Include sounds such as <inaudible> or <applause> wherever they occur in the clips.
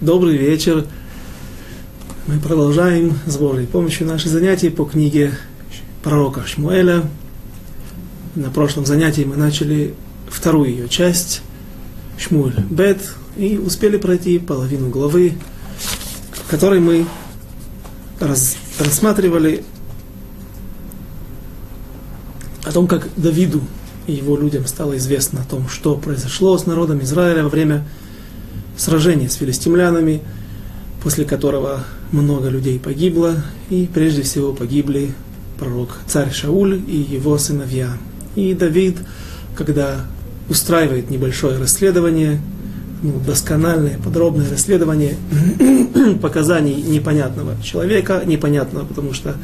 Добрый вечер. Мы продолжаем с Божьей помощью наши занятия по книге пророка Шмуэля. На прошлом занятии мы начали вторую ее часть, Шмуэль Бет, и успели пройти половину главы, в которой мы раз, рассматривали о том, как Давиду и его людям стало известно о том, что произошло с народом Израиля во время сражения с филистимлянами, после которого много людей погибло, и прежде всего погибли пророк царь Шауль и его сыновья. И Давид, когда устраивает небольшое расследование, ну, доскональное, подробное расследование <clears throat> показаний непонятного человека, непонятного, потому что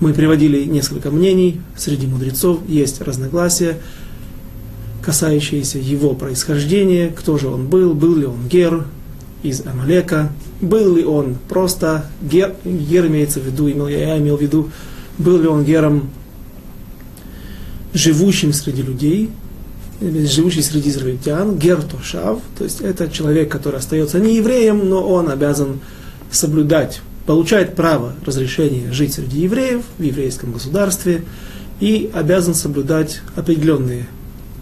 мы приводили несколько мнений, среди мудрецов есть разногласия, касающиеся его происхождения, кто же он был, был ли он гер из Амалека, был ли он просто гер, гер имеется в виду, имел, я имел в виду, был ли он гером, живущим среди людей, живущий среди израильтян, гер тошав, то есть это человек, который остается не евреем, но он обязан соблюдать получает право разрешения жить среди евреев в еврейском государстве и обязан соблюдать определенные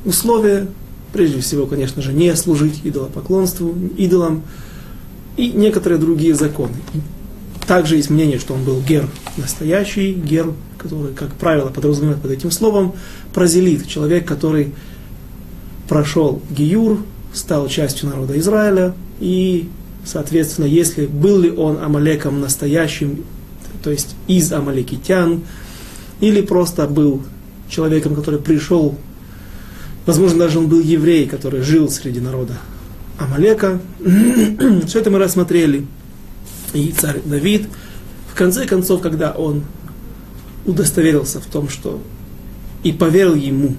условия, прежде всего, конечно же, не служить идолопоклонству, идолам и некоторые другие законы. Также есть мнение, что он был гер настоящий, гер, который, как правило, подразумевает под этим словом, прозелит, человек, который прошел гиюр, стал частью народа Израиля и Соответственно, если был ли он Амалеком настоящим, то есть из амалекитян, или просто был человеком, который пришел, возможно, даже он был еврей, который жил среди народа Амалека. <clears throat> Все это мы рассмотрели. И царь Давид, в конце концов, когда он удостоверился в том, что и поверил ему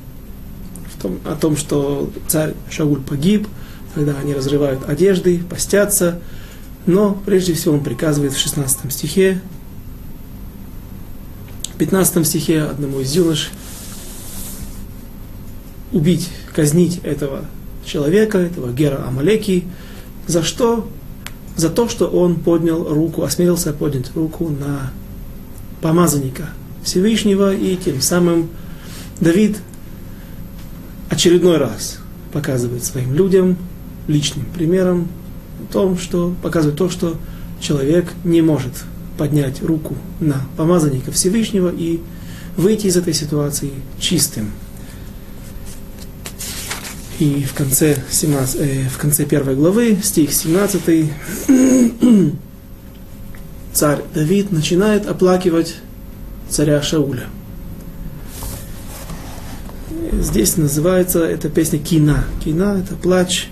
в том, о том, что царь Шауль погиб, когда они разрывают одежды, постятся. Но прежде всего он приказывает в 16 стихе, в 15 стихе одному из юнош убить, казнить этого человека, этого Гера Амалеки, за что? За то, что он поднял руку, осмелился поднять руку на помазанника Всевышнего, и тем самым Давид очередной раз показывает своим людям, личным примером о том, что показывает то, что человек не может поднять руку на помазанника Всевышнего и выйти из этой ситуации чистым. И в конце, 17, э, в конце первой главы, стих 17, <clears throat> царь Давид начинает оплакивать царя Шауля. Здесь называется эта песня Кина. Кина – это плач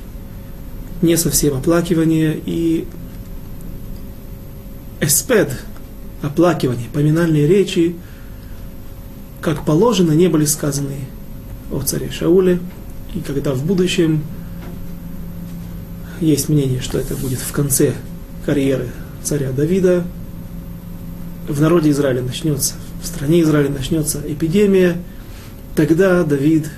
не совсем оплакивание и эспед, оплакивание, поминальные речи, как положено, не были сказаны о царе Шауле, и когда в будущем есть мнение, что это будет в конце карьеры царя Давида, в народе Израиля начнется, в стране Израиля начнется эпидемия, тогда Давид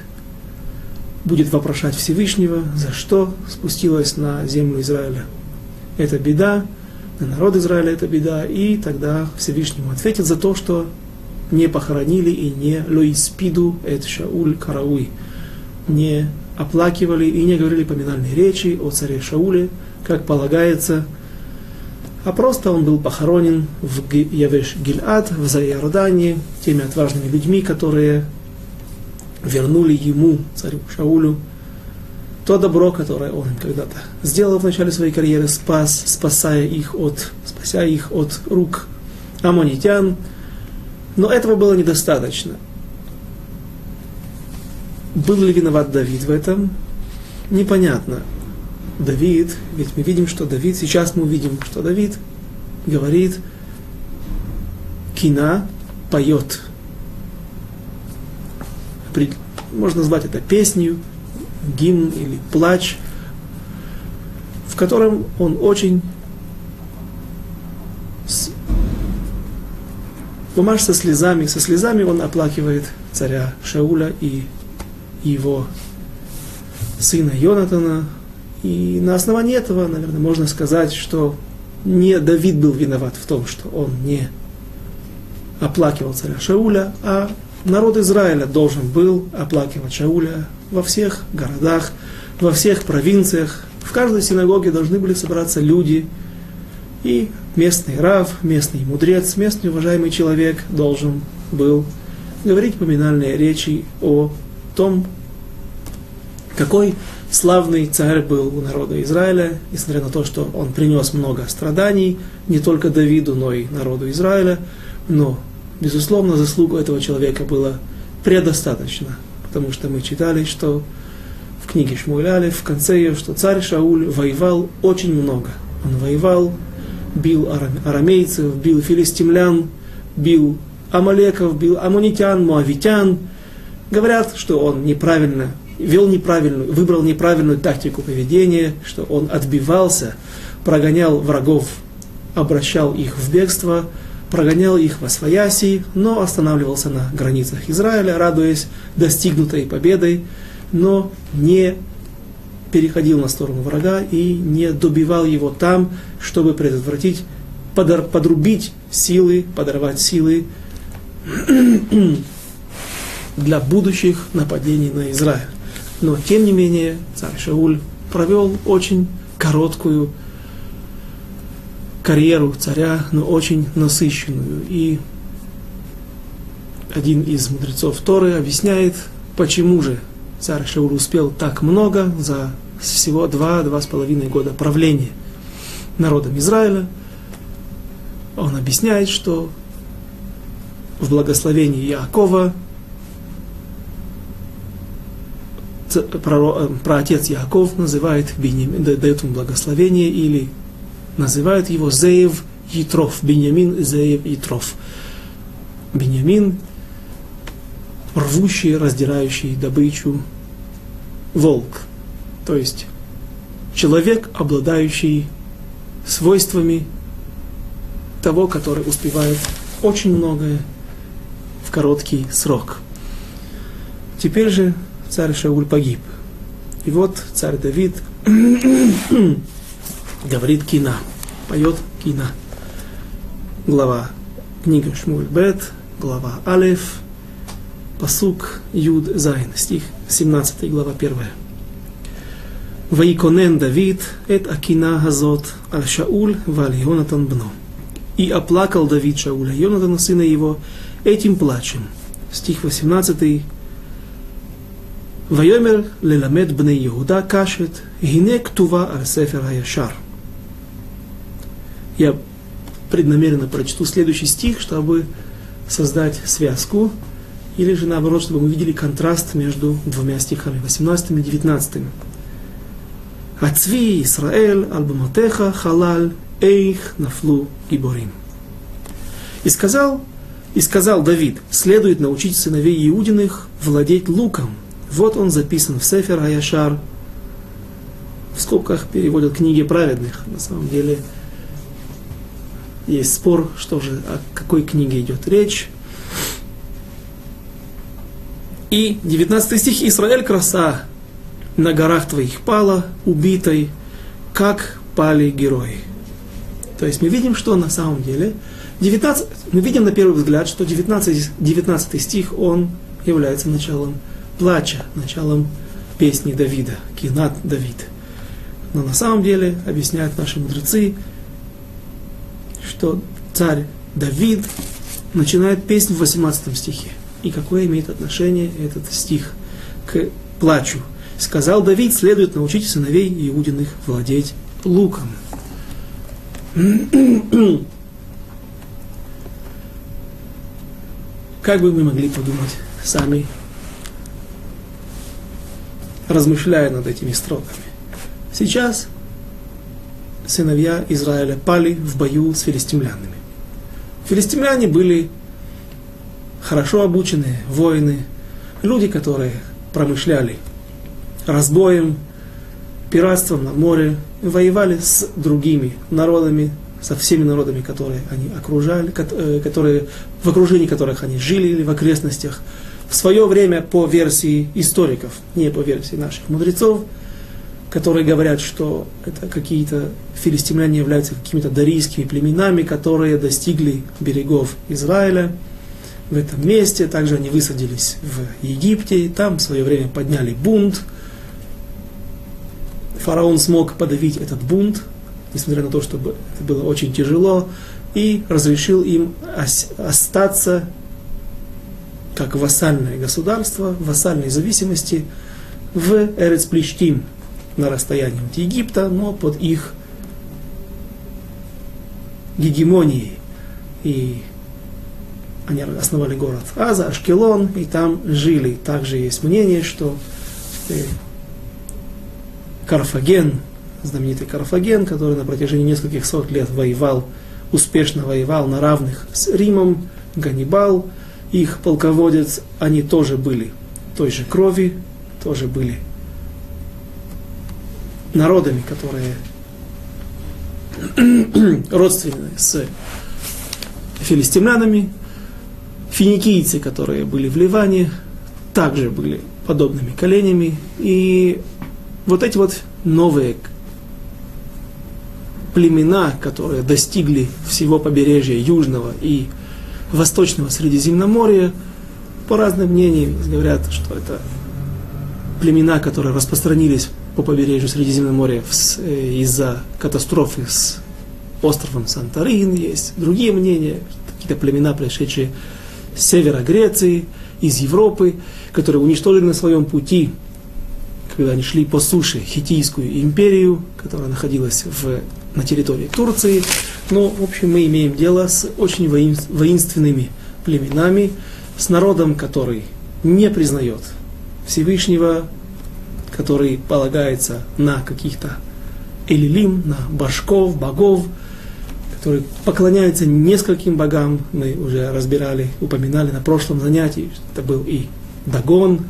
будет вопрошать Всевышнего, за что спустилась на землю Израиля. Это беда, на народ Израиля это беда, и тогда Всевышнему ответит за то, что не похоронили и не лоиспиду эт Шауль Карауи, не оплакивали и не говорили поминальные речи о царе Шауле, как полагается, а просто он был похоронен в Явеш Гильад, в Зайордании, теми отважными людьми, которые вернули ему, царю Шаулю, то добро, которое он когда-то сделал в начале своей карьеры, спас, спасая их от, спася их от рук амонитян. Но этого было недостаточно. Был ли виноват Давид в этом? Непонятно. Давид, ведь мы видим, что Давид, сейчас мы увидим, что Давид говорит, кина поет можно назвать это песнью, гимн или плач, в котором он очень бумаж со слезами, со слезами он оплакивает царя Шауля и его сына Йонатана, И на основании этого, наверное, можно сказать, что не Давид был виноват в том, что он не оплакивал царя Шауля, а народ Израиля должен был оплакивать Шауля во всех городах, во всех провинциях. В каждой синагоге должны были собраться люди, и местный рав, местный мудрец, местный уважаемый человек должен был говорить поминальные речи о том, какой славный царь был у народа Израиля, несмотря на то, что он принес много страданий, не только Давиду, но и народу Израиля, но, безусловно, заслугу этого человека было предостаточно, потому что мы читали, что в книге Шмуэляли, в конце ее, что царь Шауль воевал очень много. Он воевал, бил арамейцев, бил филистимлян, бил амалеков, бил амунитян, муавитян. Говорят, что он неправильно вел неправильную, выбрал неправильную тактику поведения, что он отбивался, прогонял врагов, обращал их в бегство, прогонял их во свояси, но останавливался на границах Израиля, радуясь достигнутой победой, но не переходил на сторону врага и не добивал его там, чтобы предотвратить, подор, подрубить силы, подорвать силы для будущих нападений на Израиль. Но, тем не менее, царь Шауль провел очень короткую карьеру царя, но очень насыщенную. И один из мудрецов Торы объясняет, почему же царь Шауль успел так много за всего два-два с половиной года правления народом Израиля. Он объясняет, что в благословении Якова про, отец Яков называет Беньямин, дает ему благословение или называют его Зеев Ятров, Беньямин Зеев Ятров. Беньямин, рвущий, раздирающий добычу волк. То есть человек, обладающий свойствами того, который успевает очень многое в короткий срок. Теперь же царь Шауль погиб. И вот царь Давид <coughs> говорит кина, поет кина. Глава книга Шмуль Бет, глава Алеф, посук Юд Зайн, стих 17, глава 1. Ваиконен Давид, эт акина газот, аль Шауль, валь Йонатан бно. И оплакал Давид Шауля, Йонатана, сына его, этим плачем. Стих 18, ויאמר ללמד בני יהודה קשת, הנה כתובה על ספר הישר. Я преднамеренно прочту следующий стих, чтобы создать связку, или же наоборот, чтобы мы видели контраст между двумя стихами, 18 и 19. Ацви Исраэль, Албаматеха, Халаль, Эйх, Нафлу, Гиборим. И сказал, и сказал Давид, следует научить сыновей Иудиных владеть луком, вот он записан в Сефер Аяшар, в скобках переводят книги праведных. На самом деле есть спор, что же, о какой книге идет речь. И 19 стих Израиль краса на горах твоих пала, убитой, как пали герои. То есть мы видим, что на самом деле 19, мы видим на первый взгляд, что 19, 19 стих, он является началом плача, началом песни Давида, Кинат Давид. Но на самом деле, объясняют наши мудрецы, что царь Давид начинает песню в 18 стихе. И какое имеет отношение этот стих к плачу? Сказал Давид, следует научить сыновей Иудиных владеть луком. Как бы мы могли подумать сами размышляя над этими строками. Сейчас сыновья Израиля пали в бою с филистимлянами. Филистимляне были хорошо обученные воины, люди, которые промышляли разбоем, пиратством на море, воевали с другими народами, со всеми народами, которые они окружали, э, которые, в окружении которых они жили или в окрестностях в свое время по версии историков, не по версии наших мудрецов, которые говорят, что это какие-то филистимляне являются какими-то дарийскими племенами, которые достигли берегов Израиля в этом месте. Также они высадились в Египте, там в свое время подняли бунт. Фараон смог подавить этот бунт, несмотря на то, что это было очень тяжело, и разрешил им остаться как вассальное государство, вассальной зависимости в Эрецплештим, на расстоянии от Египта, но под их гегемонией. И они основали город Аза, Ашкелон, и там жили. Также есть мнение, что э, Карфаген, знаменитый Карфаген, который на протяжении нескольких сот лет воевал, успешно воевал на равных с Римом, Ганнибал, их полководец, они тоже были той же крови, тоже были народами, которые <clears throat> родственны с филистимлянами, финикийцы, которые были в Ливане, также были подобными коленями. И вот эти вот новые племена, которые достигли всего побережья Южного и Восточного Средиземноморья, по разным мнениям говорят, что это племена, которые распространились по побережью Средиземного моря э, из-за катастрофы с островом Санторин, есть другие мнения, какие-то племена, пришедшие с севера Греции, из Европы, которые уничтожили на своем пути, когда они шли по суше, Хитийскую империю, которая находилась в, на территории Турции. Но, в общем, мы имеем дело с очень воинственными племенами, с народом, который не признает Всевышнего, который полагается на каких-то элилим, на башков, богов, который поклоняется нескольким богам. Мы уже разбирали, упоминали на прошлом занятии, это был и Дагон,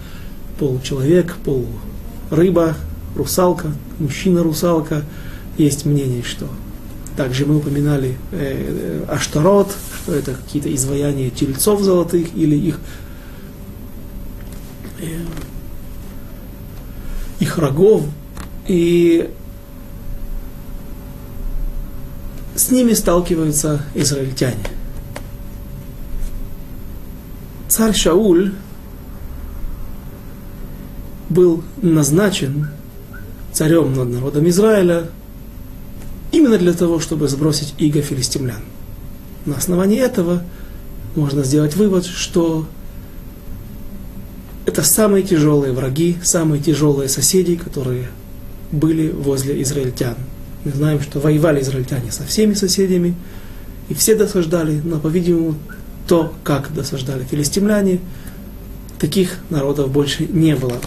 получеловек, полурыба, русалка, мужчина-русалка. Есть мнение, что также мы упоминали э, э, Аштарот, что это какие-то изваяния тельцов золотых или их э, их рогов, и с ними сталкиваются израильтяне. Царь Шауль был назначен царем над народом Израиля именно для того, чтобы сбросить иго филистимлян. На основании этого можно сделать вывод, что это самые тяжелые враги, самые тяжелые соседи, которые были возле израильтян. Мы знаем, что воевали израильтяне со всеми соседями, и все досаждали, но, по-видимому, то, как досаждали филистимляне, таких народов больше не было.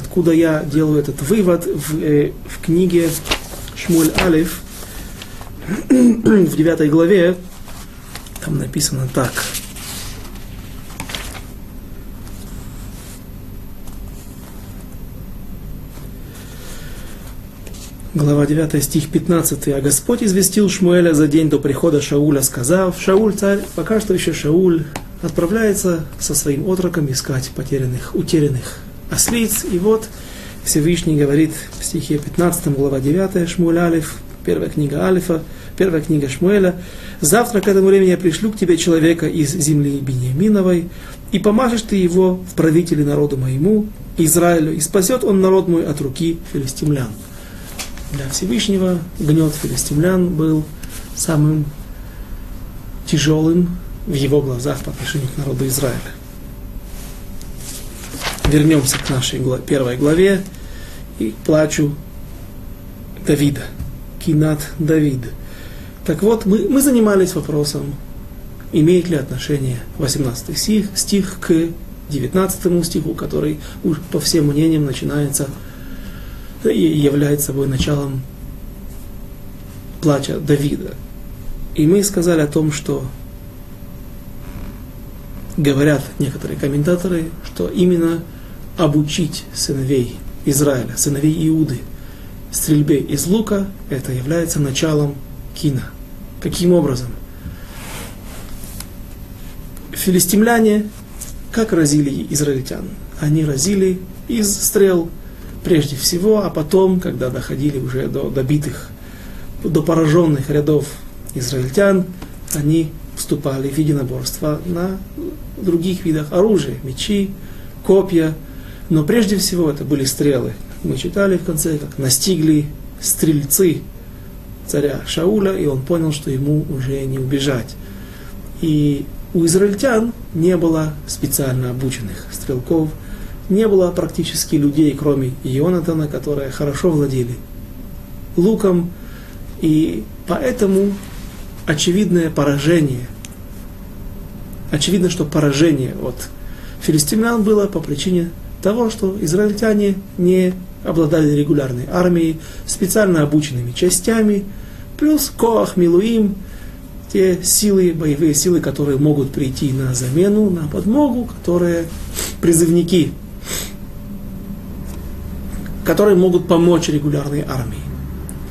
Откуда я делаю этот вывод в, э, в книге Шмуль Алиф, в девятой главе, там написано так – Глава 9, стих 15. «А Господь известил Шмуэля за день до прихода Шауля, сказав, Шауль, царь, пока что еще Шауль отправляется со своим отроком искать потерянных, утерянных ослиц. И вот Всевышний говорит в стихе 15, глава 9, Шмуэль Алиф, первая книга Алифа, первая книга Шмуэля. «Завтра к этому времени я пришлю к тебе человека из земли Бениаминовой, и помажешь ты его в правителе народу моему, Израилю, и спасет он народ мой от руки филистимлян» для Всевышнего гнет филистимлян был самым тяжелым в его глазах по отношению к народу Израиля. Вернемся к нашей первой главе и к плачу Давида. Кинат Давид. Так вот, мы, мы занимались вопросом, имеет ли отношение 18 стих, стих к 19 стиху, который уж по всем мнениям начинается и является собой началом плача Давида. И мы сказали о том, что говорят некоторые комментаторы, что именно обучить сыновей Израиля, сыновей Иуды, стрельбе из лука, это является началом кина. Каким образом? Филистимляне как разили израильтян? Они разили из стрел прежде всего, а потом, когда доходили уже до добитых, до пораженных рядов израильтян, они вступали в единоборство на других видах оружия, мечи, копья, но прежде всего это были стрелы. Мы читали в конце, как настигли стрельцы царя Шауля, и он понял, что ему уже не убежать. И у израильтян не было специально обученных стрелков, не было практически людей, кроме Ионатана, которые хорошо владели луком, и поэтому очевидное поражение, очевидно, что поражение от филистимлян было по причине того, что израильтяне не обладали регулярной армией, специально обученными частями, плюс Коах Милуим, те силы, боевые силы, которые могут прийти на замену, на подмогу, которые призывники, которые могут помочь регулярной армии.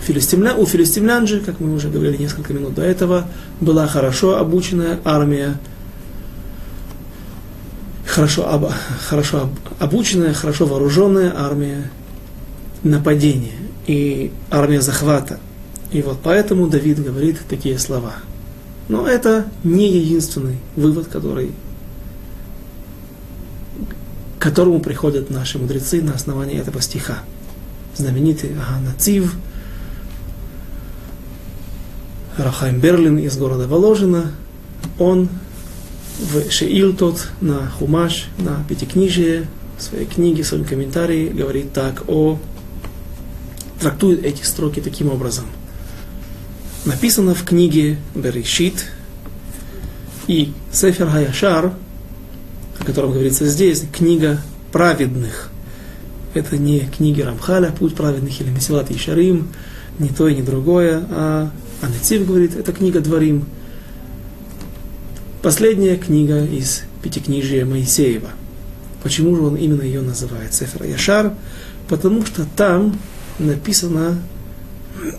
Филистимля, у филистимлян же, как мы уже говорили несколько минут до этого, была хорошо обученная армия, хорошо, об, хорошо обученная, хорошо вооруженная армия нападения и армия захвата. И вот поэтому Давид говорит такие слова. Но это не единственный вывод, который, к которому приходят наши мудрецы на основании этого стиха. Знаменитый Аганацив, Рахайм Берлин из города Воложина, он в Шеил тот на Хумаш, на Пятикнижие, в своей книге, в своем комментарии говорит так о трактует эти строки таким образом. Написано в книге Берешит и Сефер Хаяшар, о котором говорится здесь, книга праведных. Это не книги Рамхаля, путь праведных или Месилат Ишарим, не то и не другое, а Анецив говорит, это книга Дворим. Последняя книга из Пятикнижия Моисеева. Почему же он именно ее называет Сефер Яшар? Потому что там написано,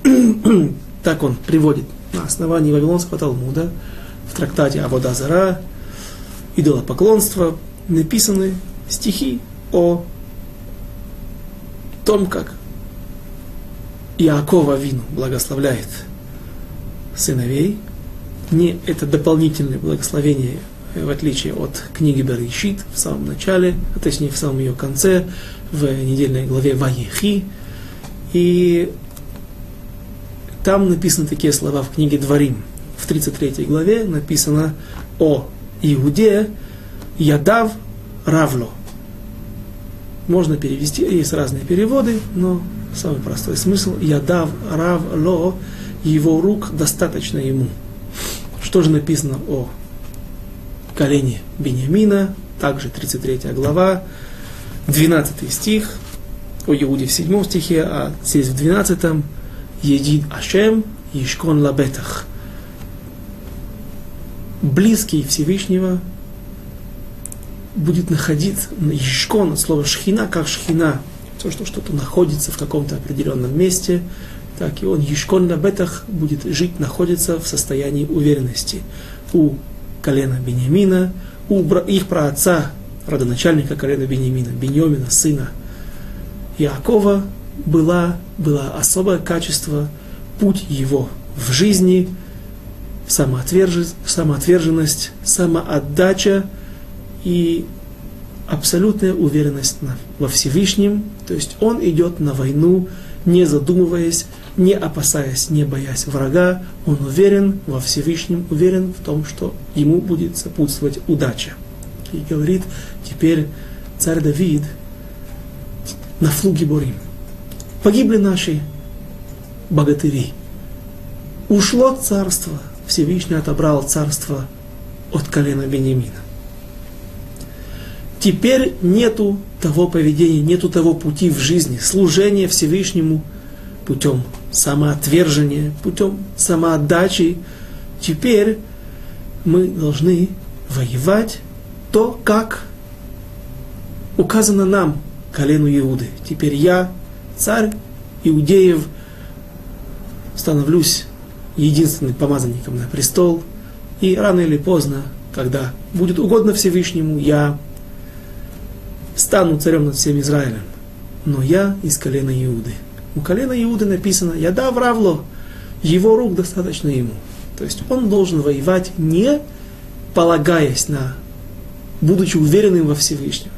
<clears throat> так он приводит на основании Вавилонского Талмуда, в трактате Абодазара, идолопоклонство, написаны стихи о том, как Иакова Вину благословляет сыновей. Не это дополнительное благословение, в отличие от книги Берешит в самом начале, а точнее в самом ее конце, в недельной главе Ваехи, и там написаны такие слова в книге Дворим. В 33 главе написано о Иуде Ядав Равло. Можно перевести, есть разные переводы, но самый простой смысл Ядав Равло, его рук достаточно ему. Что же написано о колене Бениамина, также 33 глава, 12 стих, о Иуде в 7 стихе, а здесь в 12 Едид Ашем Ишкон Лабетах. Близкий Всевышнего будет находиться, Ишкон от слова шхина, как шхина, то, что что-то находится в каком-то определенном месте, так и он Ишкон Лабетах будет жить, находиться в состоянии уверенности. У колена Бениамина, у их праотца, родоначальника колена Бениамина, Беньомина, сына Иакова была, было особое качество, путь его в жизни, самоотверженность, самоотдача и абсолютная уверенность во Всевышнем. То есть он идет на войну, не задумываясь, не опасаясь, не боясь врага. Он уверен во Всевышнем, уверен в том, что ему будет сопутствовать удача. И говорит теперь царь Давид – на флуге Борим. Погибли наши богатыри. Ушло царство, Всевышний отобрал царство от колена Бениамина. Теперь нету того поведения, нету того пути в жизни, служения Всевышнему путем самоотвержения, путем самоотдачи. Теперь мы должны воевать то, как указано нам колену Иуды. Теперь я, царь Иудеев, становлюсь единственным помазанником на престол, и рано или поздно, когда будет угодно Всевышнему, я стану царем над всем Израилем. но я из колена Иуды. У колена Иуды написано, я да вравло, его рук достаточно ему. То есть он должен воевать не полагаясь на, будучи уверенным во Всевышнем,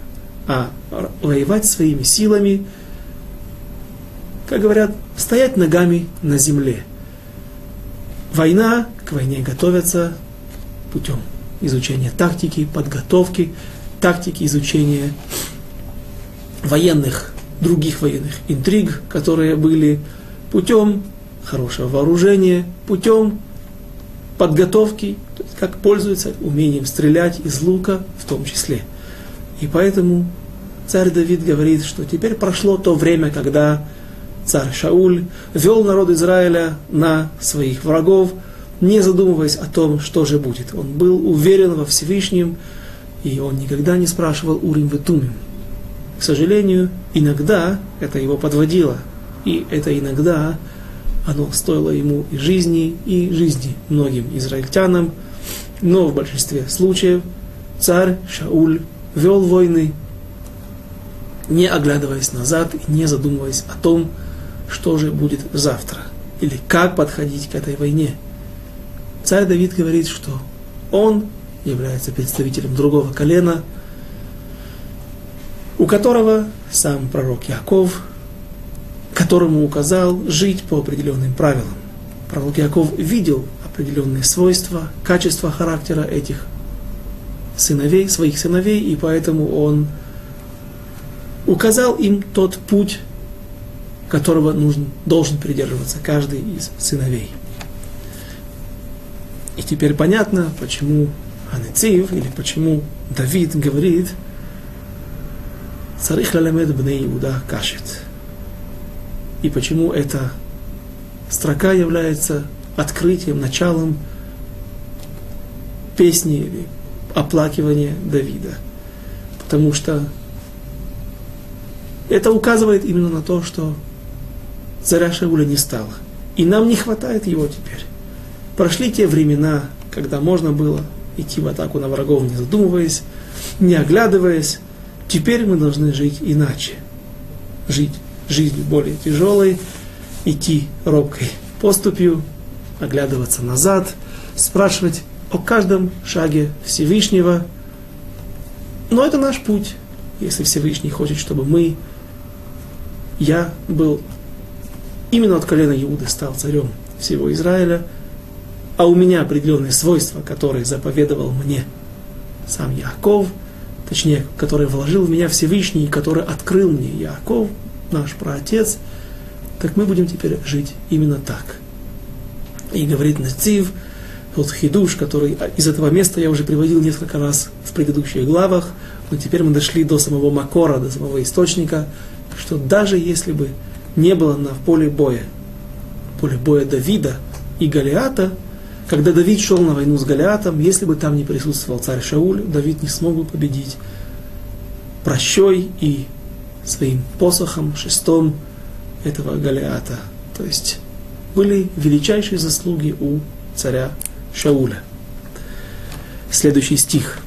а воевать своими силами, как говорят, стоять ногами на земле. Война, к войне готовятся путем изучения тактики, подготовки, тактики изучения военных, других военных интриг, которые были путем хорошего вооружения, путем подготовки, то есть как пользуется умением стрелять из лука в том числе. И поэтому царь Давид говорит, что теперь прошло то время, когда царь Шауль вел народ Израиля на своих врагов, не задумываясь о том, что же будет. Он был уверен во Всевышнем, и он никогда не спрашивал Урим Ветумим. К сожалению, иногда это его подводило, и это иногда оно стоило ему и жизни, и жизни многим израильтянам, но в большинстве случаев царь Шауль вел войны, не оглядываясь назад и не задумываясь о том, что же будет завтра, или как подходить к этой войне. Царь Давид говорит, что он является представителем другого колена, у которого сам пророк Яков, которому указал жить по определенным правилам. Пророк Яков видел определенные свойства, качества характера этих сыновей, своих сыновей, и поэтому он указал им тот путь, которого нужен, должен придерживаться каждый из сыновей. И теперь понятно, почему Анецив, или почему Давид говорит, «Царих лаламед бней Иуда кашет». И почему эта строка является открытием, началом песни или оплакивания Давида. Потому что это указывает именно на то, что царя Шауля не стало. И нам не хватает его теперь. Прошли те времена, когда можно было идти в атаку на врагов, не задумываясь, не оглядываясь. Теперь мы должны жить иначе. Жить жизнью более тяжелой, идти робкой поступью, оглядываться назад, спрашивать о каждом шаге Всевышнего. Но это наш путь, если Всевышний хочет, чтобы мы, я был именно от колена Иуды стал царем всего Израиля, а у меня определенные свойства, которые заповедовал мне сам Яков, точнее, который вложил в меня Всевышний, который открыл мне Яков, наш праотец, так мы будем теперь жить именно так. И говорит Нацив, тот хидуш, который из этого места я уже приводил несколько раз в предыдущих главах, но теперь мы дошли до самого Макора, до самого источника, что даже если бы не было на поле боя, поле боя Давида и Голиата, когда Давид шел на войну с Голиатом, если бы там не присутствовал царь Шауль, Давид не смог бы победить прощой и своим посохом, шестом этого Голиата. То есть были величайшие заслуги у царя Шауля. Следующий стих,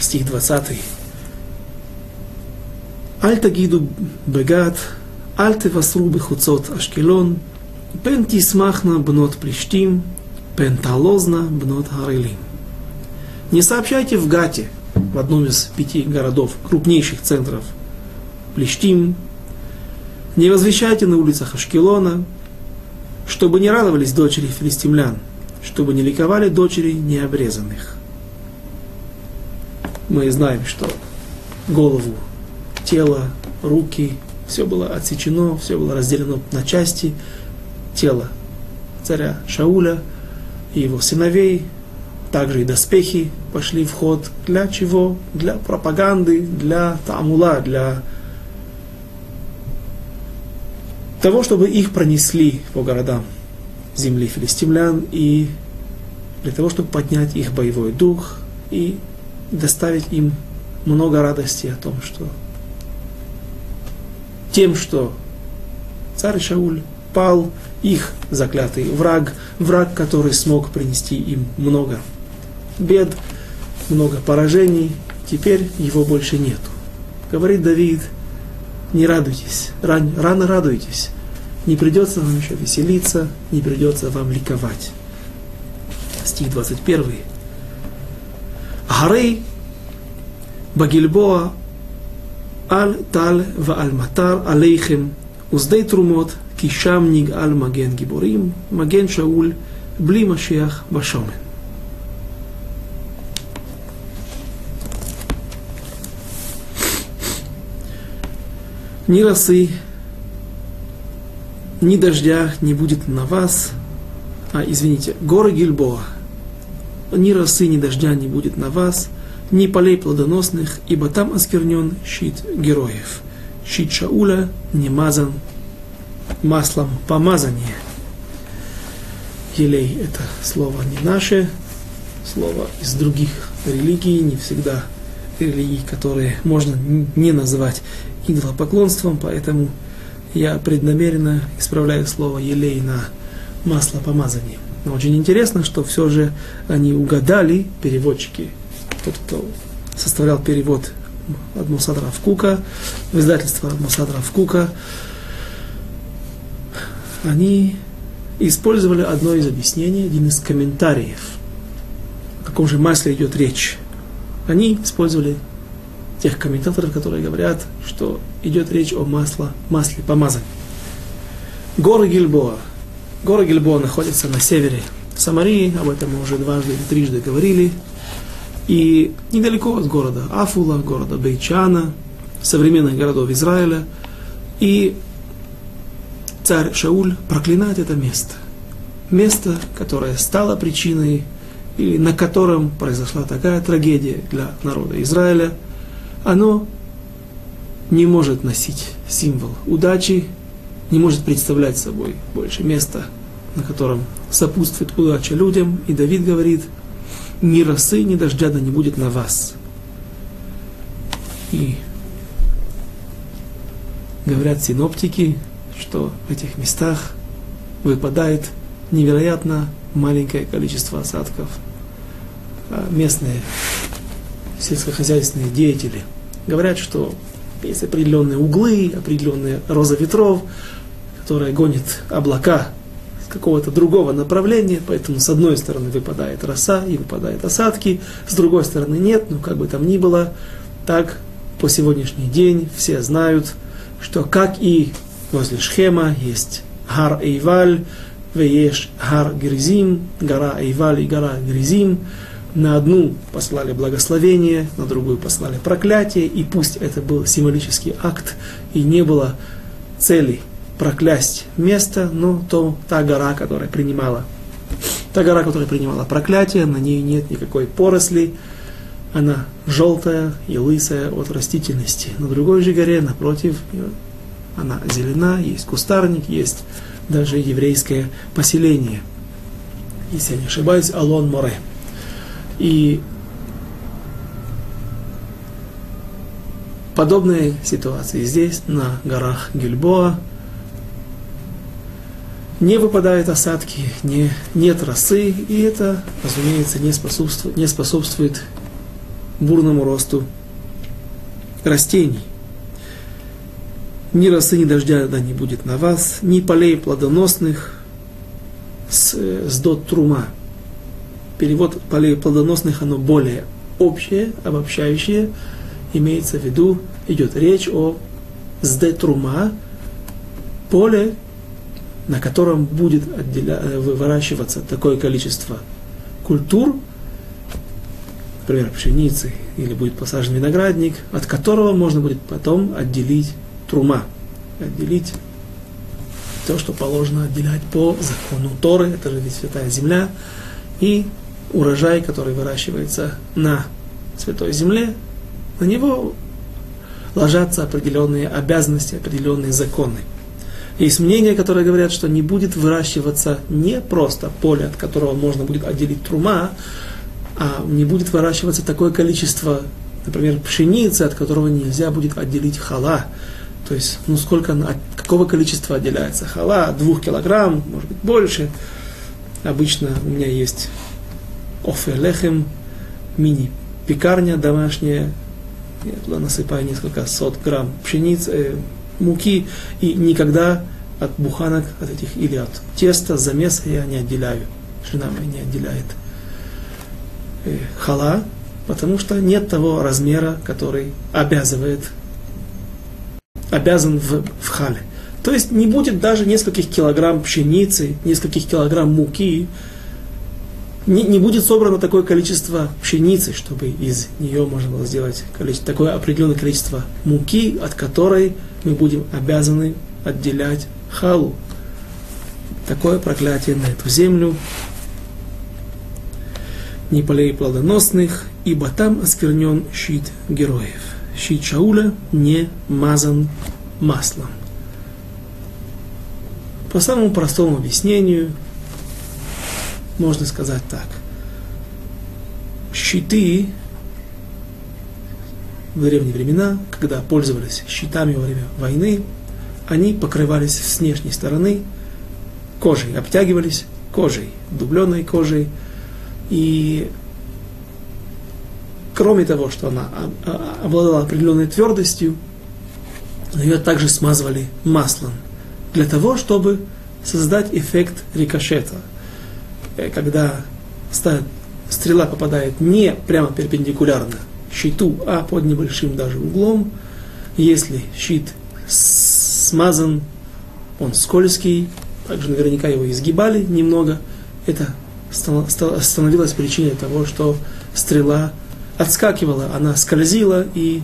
стих 20. Аль-Тагиду Бегат, Аль-Тевасру Бехуцот Ашкелон, Пен Бнот Плештим, Пенталозна Бнот Гарели. Не сообщайте в Гате, в одном из пяти городов, крупнейших центров Плештим, не возвещайте на улицах Ашкелона, чтобы не радовались дочери филистимлян, чтобы не ликовали дочери необрезанных. Мы знаем, что голову, тело, руки, все было отсечено, все было разделено на части. тела царя Шауля – и его сыновей, также и доспехи пошли в ход. Для чего? Для пропаганды, для тамула, для того, чтобы их пронесли по городам земли филистимлян и для того, чтобы поднять их боевой дух и доставить им много радости о том, что тем, что царь Шауль пал, их заклятый враг, враг, который смог принести им много бед, много поражений, теперь его больше нету. Говорит Давид, не радуйтесь, ран, рано радуйтесь. Не придется вам еще веселиться, не придется вам ликовать. Стих 21. Гары Багильбоа Аль Тал ва Аль Матар Алейхем Уздей Трумот Кишам Ниг Аль Маген Гиборим Маген Шауль Бли Машиах Башомен. Ни росы, ни дождя не будет на вас, а, извините, горы Гильбоа, ни росы, ни дождя не будет на вас, ни полей плодоносных, ибо там осквернен щит героев. Щит Шауля не мазан маслом помазания. Елей – это слово не наше, слово из других религий, не всегда религий, которые можно не называть идолопоклонством, поэтому я преднамеренно исправляю слово елей на масло помазания. Но очень интересно, что все же они угадали, переводчики, тот, кто составлял перевод от Мусадра Кука, в издательство Мусадра Кука, они использовали одно из объяснений, один из комментариев, о каком же масле идет речь. Они использовали тех комментаторов, которые говорят, что идет речь о масле, масле помазания. Горы Гильбоа. Горы Гильбоа находятся на севере Самарии, об этом мы уже дважды или трижды говорили. И недалеко от города Афула, города Бейчана, современных городов Израиля. И царь Шауль проклинает это место. Место, которое стало причиной, или на котором произошла такая трагедия для народа Израиля – оно не может носить символ удачи, не может представлять собой больше места, на котором сопутствует удача людям. И Давид говорит, ни росы, ни дождя да не будет на вас. И говорят синоптики, что в этих местах выпадает невероятно маленькое количество осадков. А местные сельскохозяйственные деятели говорят, что есть определенные углы, определенные роза ветров, которая гонит облака с какого-то другого направления, поэтому с одной стороны выпадает роса и выпадают осадки, с другой стороны нет, но как бы там ни было, так по сегодняшний день все знают, что как и возле Шхема есть Гар Эйваль, Вееш Гар Гризим, гора Эйваль и гора Гризим, на одну послали благословение, на другую послали проклятие, и пусть это был символический акт, и не было цели проклясть место, но то та гора, которая принимала, та гора, которая принимала проклятие, на ней нет никакой поросли, она желтая и лысая от растительности. На другой же горе, напротив, она зелена, есть кустарник, есть даже еврейское поселение. Если я не ошибаюсь, Алон Море. И подобные ситуации здесь, на горах Гильбоа, не выпадают осадки, не, нет росы, и это, разумеется, не способствует, не способствует бурному росту растений. Ни росы, ни дождя да не будет на вас, ни полей плодоносных с, с дот трума – перевод полей плодоносных, оно более общее, обобщающее. Имеется в виду, идет речь о сде трума, поле, на котором будет отделя... Э, выращиваться такое количество культур, например, пшеницы, или будет посажен виноградник, от которого можно будет потом отделить трума, отделить то, что положено отделять по закону Торы, это же ведь святая земля, и урожай, который выращивается на святой земле, на него ложатся определенные обязанности, определенные законы. Есть мнения, которые говорят, что не будет выращиваться не просто поле, от которого можно будет отделить трума, а не будет выращиваться такое количество, например, пшеницы, от которого нельзя будет отделить хала. То есть, ну сколько, от какого количества отделяется хала? Двух килограмм, может быть, больше. Обычно у меня есть офелехем, мини-пекарня домашняя. Я туда насыпаю несколько сот грамм пшеницы, э, муки, и никогда от буханок, от этих, или от теста, замеса я не отделяю. Жена моя не отделяет э, хала, потому что нет того размера, который обязывает, обязан в, в хале. То есть не будет даже нескольких килограмм пшеницы, нескольких килограмм муки, не, не будет собрано такое количество пшеницы, чтобы из нее можно было сделать количество, такое определенное количество муки, от которой мы будем обязаны отделять халу. Такое проклятие на эту землю. Не полей плодоносных, ибо там осквернен щит героев. Щит Шауля не мазан маслом. По самому простому объяснению, можно сказать так. Щиты в древние времена, когда пользовались щитами во время войны, они покрывались с внешней стороны кожей, обтягивались кожей, дубленой кожей. И кроме того, что она обладала определенной твердостью, ее также смазывали маслом, для того, чтобы создать эффект рикошета – Э, когда стрела попадает не прямо перпендикулярно щиту, а под небольшим даже углом, если щит смазан, он скользкий, также наверняка его изгибали немного, это становилось причиной того, что стрела отскакивала, она скользила и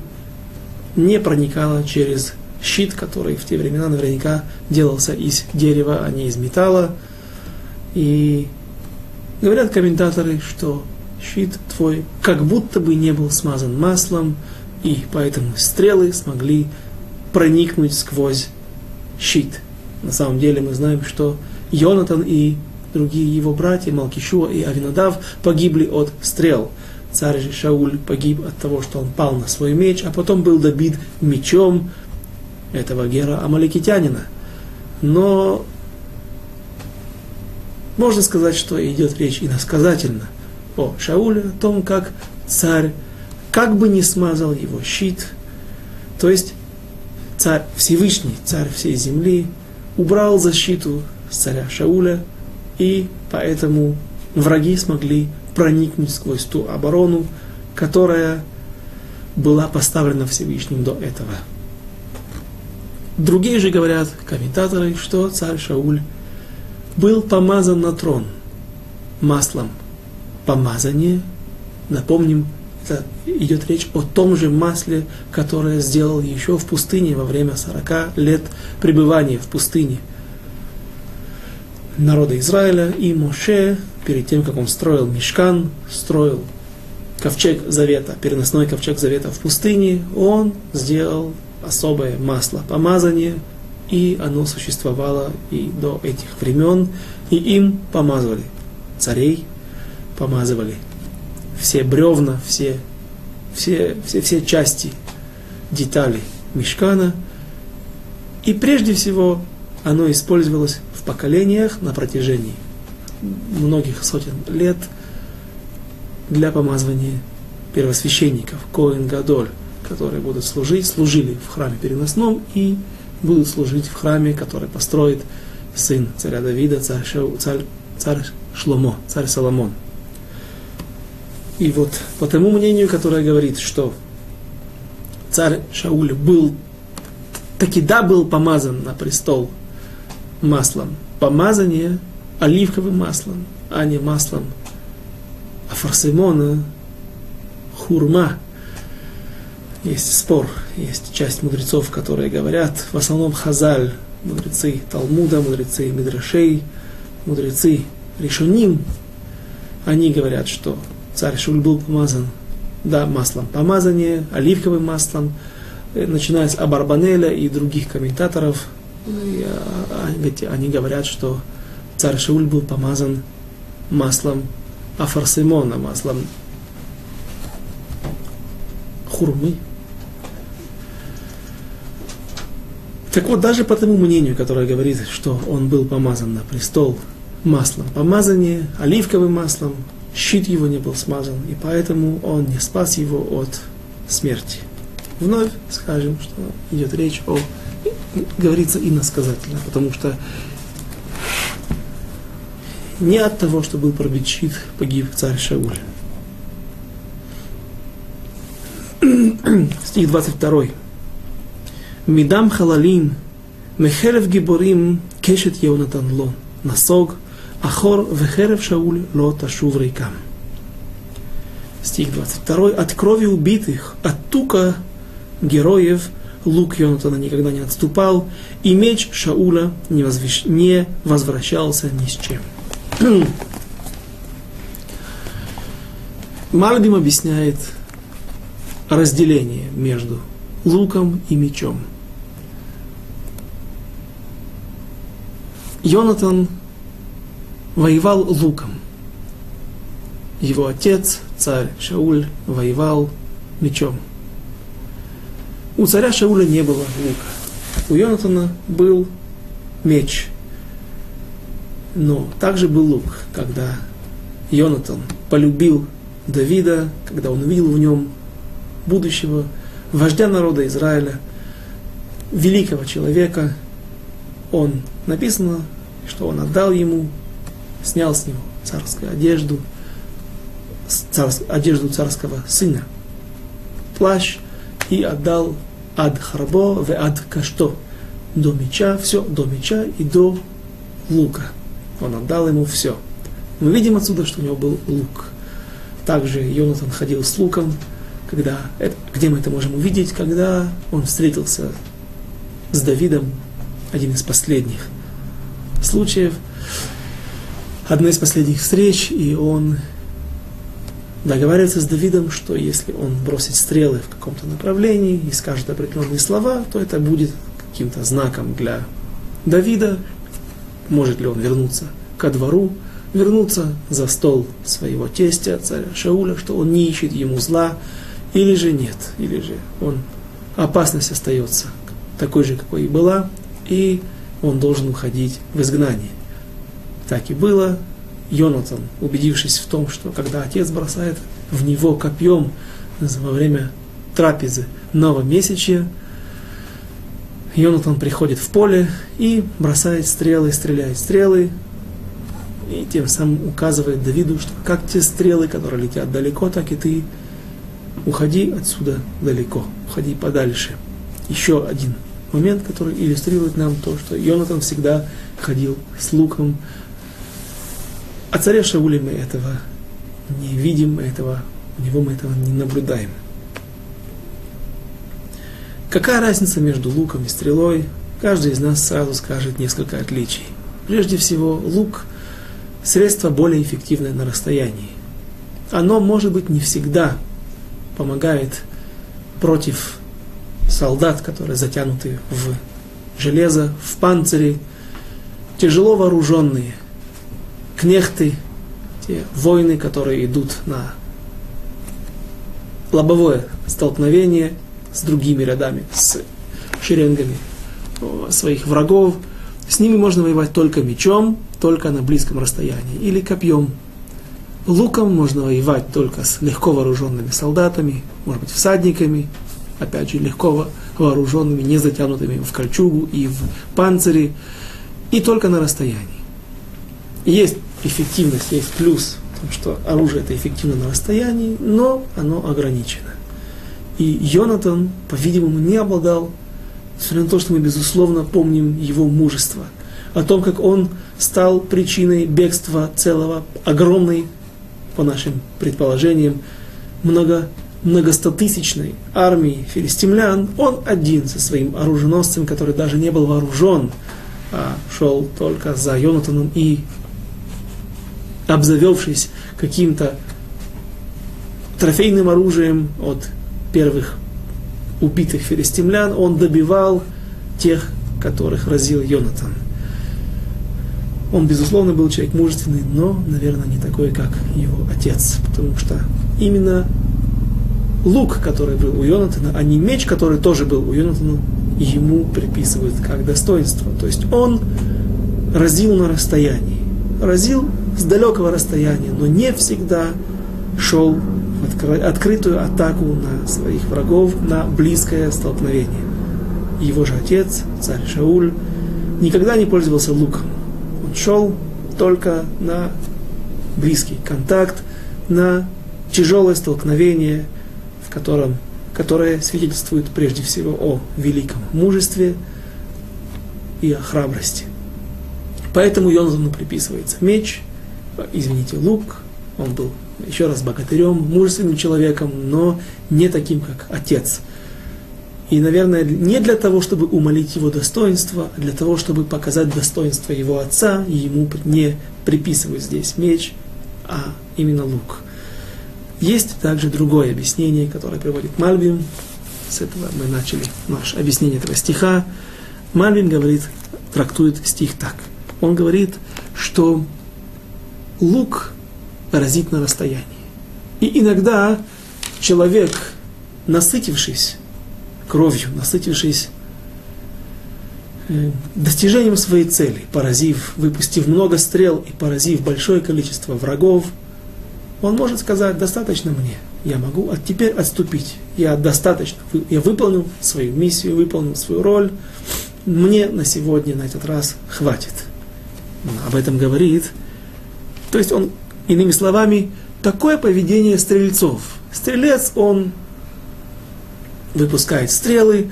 не проникала через щит, который в те времена наверняка делался из дерева, а не из металла. И Говорят комментаторы, что щит твой как будто бы не был смазан маслом, и поэтому стрелы смогли проникнуть сквозь щит. На самом деле мы знаем, что Йонатан и другие его братья, Малкишуа и Авинадав, погибли от стрел. Царь Шауль погиб от того, что он пал на свой меч, а потом был добит мечом этого Гера Амаликитянина. Но можно сказать, что идет речь иносказательно о Шауле, о том, как царь как бы не смазал его щит, то есть царь Всевышний, царь всей земли, убрал защиту царя Шауля, и поэтому враги смогли проникнуть сквозь ту оборону, которая была поставлена Всевышним до этого. Другие же говорят, комментаторы, что царь Шауль был помазан на трон маслом. Помазание, напомним, это идет речь о том же масле, которое сделал еще в пустыне во время 40 лет пребывания в пустыне народа Израиля. И Моше, перед тем, как он строил мешкан, строил ковчег завета, переносной ковчег завета в пустыне, он сделал особое масло, помазание – и оно существовало и до этих времен, и им помазывали царей, помазывали все бревна, все, все, все, все части, детали мешкана, и прежде всего оно использовалось в поколениях на протяжении многих сотен лет для помазывания первосвященников, Коэн Гадоль, которые будут служить, служили в храме переносном и будут служить в храме, который построит сын царя Давида, царь, царь, царь Шломо, царь Соломон. И вот по тому мнению, которое говорит, что царь Шауль был, таки да, был помазан на престол маслом. Помазание оливковым маслом, а не маслом афарсимона, хурма, есть спор, есть часть мудрецов, которые говорят, в основном Хазаль, мудрецы Талмуда, мудрецы Мидрашей, мудрецы Решуним, они говорят, что царь Шуль был помазан, да, маслом помазания, оливковым маслом, э, начиная с Абарбанеля и других комментаторов, и, а, а, они говорят, что царь Шауль был помазан маслом Афарсимона, маслом хурмы, Так вот, даже по тому мнению, которое говорит, что он был помазан на престол маслом помазание, оливковым маслом, щит его не был смазан, и поэтому он не спас его от смерти. Вновь скажем, что идет речь о говорится иносказательно, потому что не от того, что был пробит щит, погиб царь Шауль. <clears throat> Стих 22. Мидам халалим, мехерев гиборим, кешет Йонатан ло, насог, ахор вехерев Шауль ло ташув рейкам. Стих 22. От крови убитых, от тука героев, лук Йонатана никогда не отступал, и меч Шауля не, возвещ... не возвращался ни с чем. <clears throat> Мальбим объясняет разделение между луком и мечом. Йонатан воевал луком. Его отец, царь Шауль, воевал мечом. У царя Шауля не было лука. У Йонатана был меч. Но также был лук, когда Йонатан полюбил Давида, когда он увидел в нем будущего вождя народа Израиля, великого человека, он написано, что он отдал ему, снял с него царскую одежду, царс, одежду царского сына, плащ и отдал ад харбо в ад кашто, до меча, все до меча и до лука. Он отдал ему все. Мы видим отсюда, что у него был лук. Также Йонатан ходил с луком, когда, где мы это можем увидеть, когда он встретился с Давидом, один из последних случаев, одна из последних встреч, и он договаривается с Давидом, что если он бросит стрелы в каком-то направлении и скажет определенные слова, то это будет каким-то знаком для Давида, может ли он вернуться ко двору, вернуться за стол своего тестя, царя Шауля, что он не ищет ему зла, или же нет, или же он, опасность остается такой же, какой и была, и он должен уходить в изгнание. Так и было. Йонатан, убедившись в том, что когда отец бросает в него копьем во время трапезы новомесячья, Йонатан приходит в поле и бросает стрелы, стреляет стрелы, и тем самым указывает Давиду, что как те стрелы, которые летят далеко, так и ты уходи отсюда далеко, уходи подальше. Еще один момент, который иллюстрирует нам то, что Йонатан всегда ходил с луком. А царя Шауля мы этого не видим, этого, у него мы этого не наблюдаем. Какая разница между луком и стрелой? Каждый из нас сразу скажет несколько отличий. Прежде всего, лук – средство более эффективное на расстоянии. Оно, может быть, не всегда помогает против солдат, которые затянуты в железо, в панцире, тяжело вооруженные, кнехты, те воины, которые идут на лобовое столкновение с другими рядами, с шеренгами своих врагов. С ними можно воевать только мечом, только на близком расстоянии, или копьем. Луком можно воевать только с легко вооруженными солдатами, может быть, всадниками, опять же, легко вооруженными, не затянутыми в кольчугу и в панцире, и только на расстоянии. Есть эффективность, есть плюс в том, что оружие это эффективно на расстоянии, но оно ограничено. И Йонатан, по-видимому, не обладал, несмотря на то, что мы, безусловно, помним его мужество, о том, как он стал причиной бегства целого огромной, по нашим предположениям, много, многостотысячной армии филистимлян, он один со своим оруженосцем, который даже не был вооружен, а шел только за Йонатаном и обзавевшись каким-то трофейным оружием от первых убитых филистимлян, он добивал тех, которых разил Йонатан. Он, безусловно, был человек мужественный, но, наверное, не такой, как его отец, потому что именно лук, который был у Йонатана, а не меч, который тоже был у Йонатана, ему приписывают как достоинство. То есть он разил на расстоянии. Разил с далекого расстояния, но не всегда шел открытую атаку на своих врагов, на близкое столкновение. его же отец, царь Шауль, никогда не пользовался луком. Он шел только на близкий контакт, на тяжелое столкновение, в котором, которое свидетельствует прежде всего о великом мужестве и о храбрости. Поэтому Йонатану приписывается меч, извините, лук. Он был, еще раз, богатырем, мужественным человеком, но не таким, как отец. И, наверное, не для того, чтобы умолить его достоинство, а для того, чтобы показать достоинство его отца, ему не приписывают здесь меч, а именно лук. Есть также другое объяснение, которое приводит Мальбим. С этого мы начали наше объяснение этого стиха. Мальбим говорит, трактует стих так. Он говорит, что лук поразит на расстоянии. И иногда человек, насытившись кровью, насытившись э, достижением своей цели, поразив, выпустив много стрел и поразив большое количество врагов, он может сказать, достаточно мне, я могу от теперь отступить, я достаточно, я выполнил свою миссию, выполнил свою роль, мне на сегодня, на этот раз хватит. Об этом говорит. То есть он, иными словами, такое поведение стрельцов. Стрелец, он выпускает стрелы,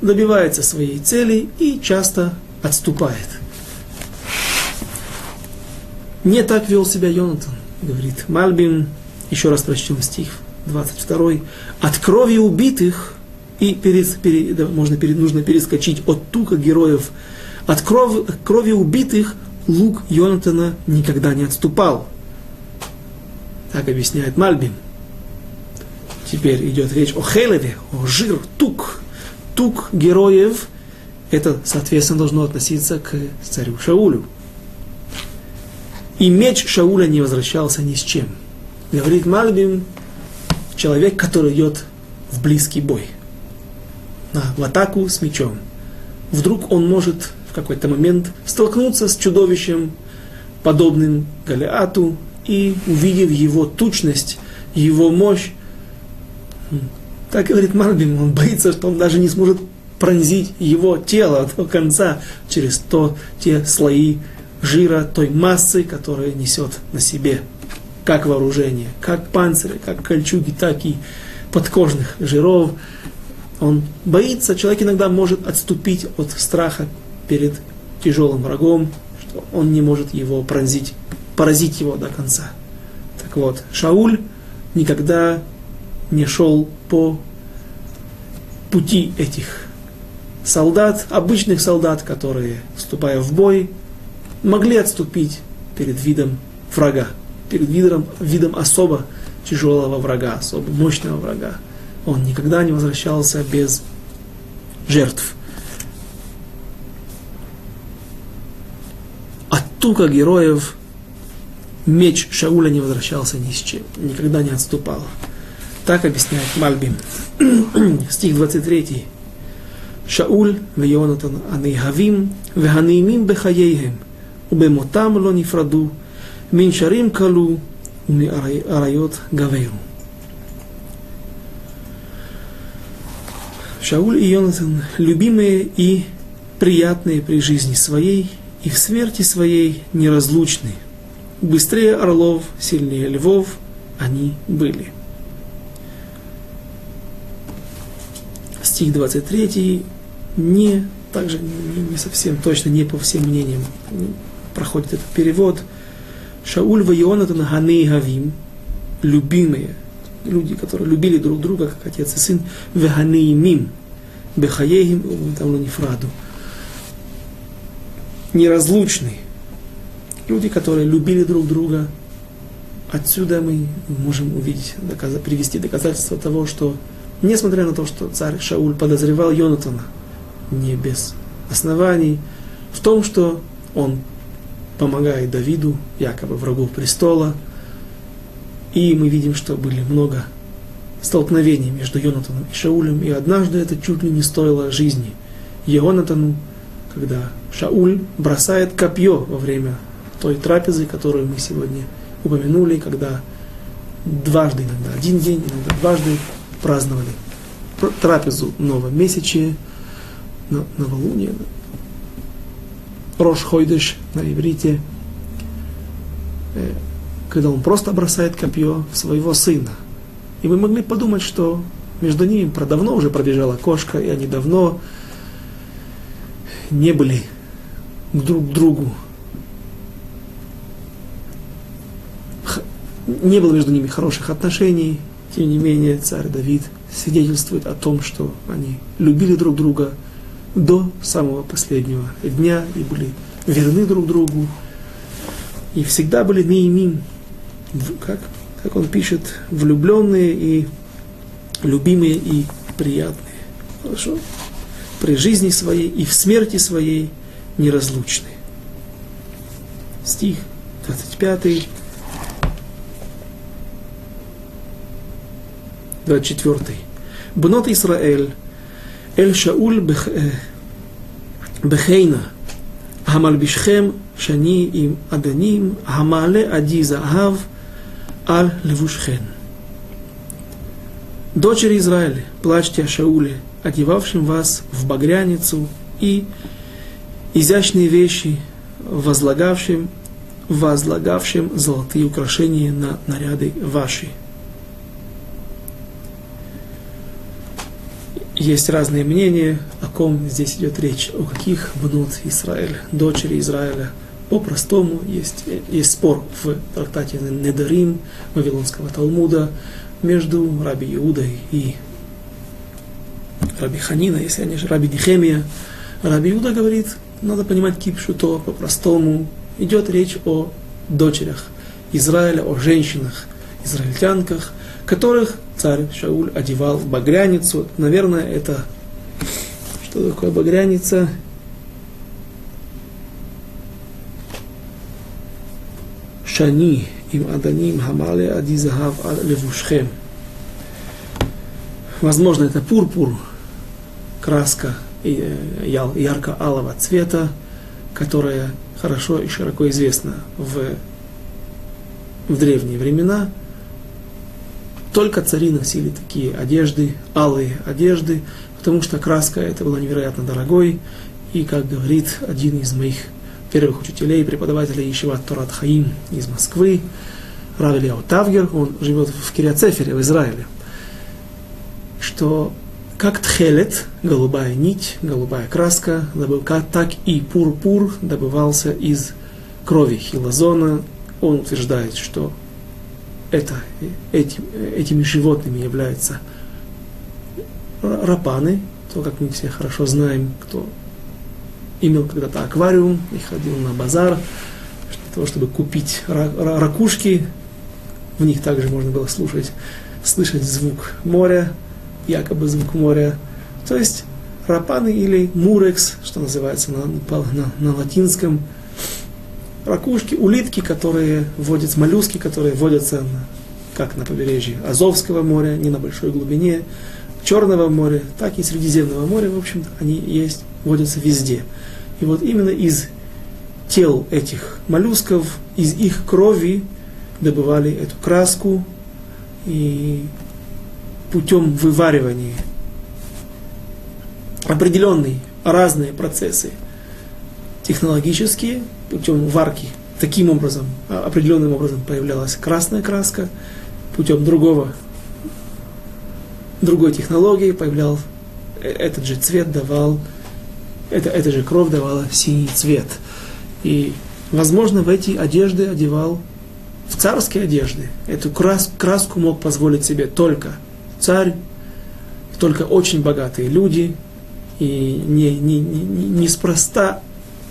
добивается своей цели и часто отступает. Не так вел себя Йонатан, говорит Мальбин, еще раз прочтем стих 22. От крови убитых, и перед, перед, можно, перед, нужно перескочить от тука героев, от кров, крови убитых лук Йонатана никогда не отступал. Так объясняет Мальбин. Теперь идет речь о Хелеве, о жир, тук. Тук героев, это, соответственно, должно относиться к царю Шаулю. И меч Шауля не возвращался ни с чем. Говорит Мальбим, человек, который идет в близкий бой, на, в атаку с мечом. Вдруг он может в какой-то момент столкнуться с чудовищем, подобным Галиату, и увидев его тучность, его мощь, так говорит Марбин, он боится, что он даже не сможет пронзить его тело до конца через то, те слои жира, той массы, которая несет на себе как вооружение, как панциры, как кольчуги, так и подкожных жиров. Он боится, человек иногда может отступить от страха перед тяжелым врагом, что он не может его пронзить, поразить его до конца. Так вот, Шауль никогда не шел по пути этих солдат, обычных солдат, которые, вступая в бой, могли отступить перед видом врага, перед видом, видом особо тяжелого врага, особо мощного врага. Он никогда не возвращался без жертв. От тука героев меч Шауля не возвращался ни с чем, никогда не отступал. Так объясняет Мальбим. <clears throat> Стих 23. שאול ויונתן הנאהבים והנעימים בחייהם, ובמותם לא נפרדו, מנשרים כלו ומאריות גברו. Шауль и Йонатан, любимые и приятные при жизни своей, и в смерти своей неразлучны. Быстрее орлов, сильнее львов они были. стих 23 не, также не, не совсем точно, не по всем мнениям проходит этот перевод. Шауль ва Ионатан Ганей Гавим, любимые, люди, которые любили друг друга, как отец и сын, Веганеимим, Бехаеим, там Нефраду. Неразлучные. Люди, которые любили друг друга. Отсюда мы можем увидеть, доказать, привести доказательства того, что Несмотря на то, что царь Шауль подозревал Йонатана не без оснований в том, что он помогает Давиду, якобы врагу престола, и мы видим, что были много столкновений между Йонатаном и Шаулем, и однажды это чуть ли не стоило жизни Йонатану, когда Шауль бросает копье во время той трапезы, которую мы сегодня упомянули, когда дважды иногда, один день, иногда дважды праздновали трапезу новомесячия, на новолуние, Рош Хойдыш на иврите, э, когда он просто бросает копье в своего сына. И мы могли подумать, что между ними давно уже пробежала кошка, и они давно не были друг к другу. Не было между ними хороших отношений, тем не менее царь Давид свидетельствует о том, что они любили друг друга до самого последнего дня и были верны друг другу, и всегда были миимим, как, как он пишет, влюбленные и любимые и приятные. Хорошо? При жизни своей и в смерти своей неразлучны. Стих 25, 24. Бнот Исраэль, Эль Шауль э, Бехейна, Хамальбишхем, Шани им Аданим, Хамале адиза ав Аль Левушхен. Дочери Израиля, плачьте о Шауле, одевавшим вас в багряницу и изящные вещи, возлагавшим, возлагавшим золотые украшения на наряды ваши. Есть разные мнения, о ком здесь идет речь, о каких бнут Израиль, дочери Израиля. По-простому есть, есть спор в трактате Недарим Вавилонского Талмуда, между Раби Иудой и Раби Ханина, если они же Раби Нихемия. Раби Иуда говорит, надо понимать кипшуто по-простому. Идет речь о дочерях Израиля, о женщинах, израильтянках, которых царь Шауль одевал в багряницу. Наверное, это... Что такое багряница? Шани, им аданим хамале адизахав левушхем. Возможно, это пурпур, краска ярко-алого цвета, которая хорошо и широко известна в, в древние времена. Только цари носили такие одежды, алые одежды, потому что краска это была невероятно дорогой. И, как говорит один из моих первых учителей, преподавателей Ишива Торат Хаим из Москвы, Равелиау Тавгер, он живет в Кириацефере, в Израиле, что как тхелет, голубая нить, голубая краска, так и пурпур добывался из крови хилозона. Он утверждает, что это, этим, этими животными являются рапаны, то, как мы все хорошо знаем, кто имел когда-то аквариум и ходил на базар для того, чтобы купить ракушки. В них также можно было слушать, слышать звук моря, якобы звук моря. То есть рапаны или мурекс, что называется на, на, на латинском, ракушки, улитки, которые водятся, моллюски, которые водятся как на побережье Азовского моря, не на большой глубине, Черного моря, так и Средиземного моря, в общем-то, они есть, водятся везде. И вот именно из тел этих моллюсков, из их крови добывали эту краску и путем вываривания определенные разные процессы технологические, путем варки, таким образом, а, определенным образом появлялась красная краска, путем другого, другой технологии появлял э, этот же цвет давал это, эта же кровь давала синий цвет. И, возможно, в эти одежды одевал, в царские одежды, эту крас, краску мог позволить себе только царь, только очень богатые люди, и не, не, не, неспроста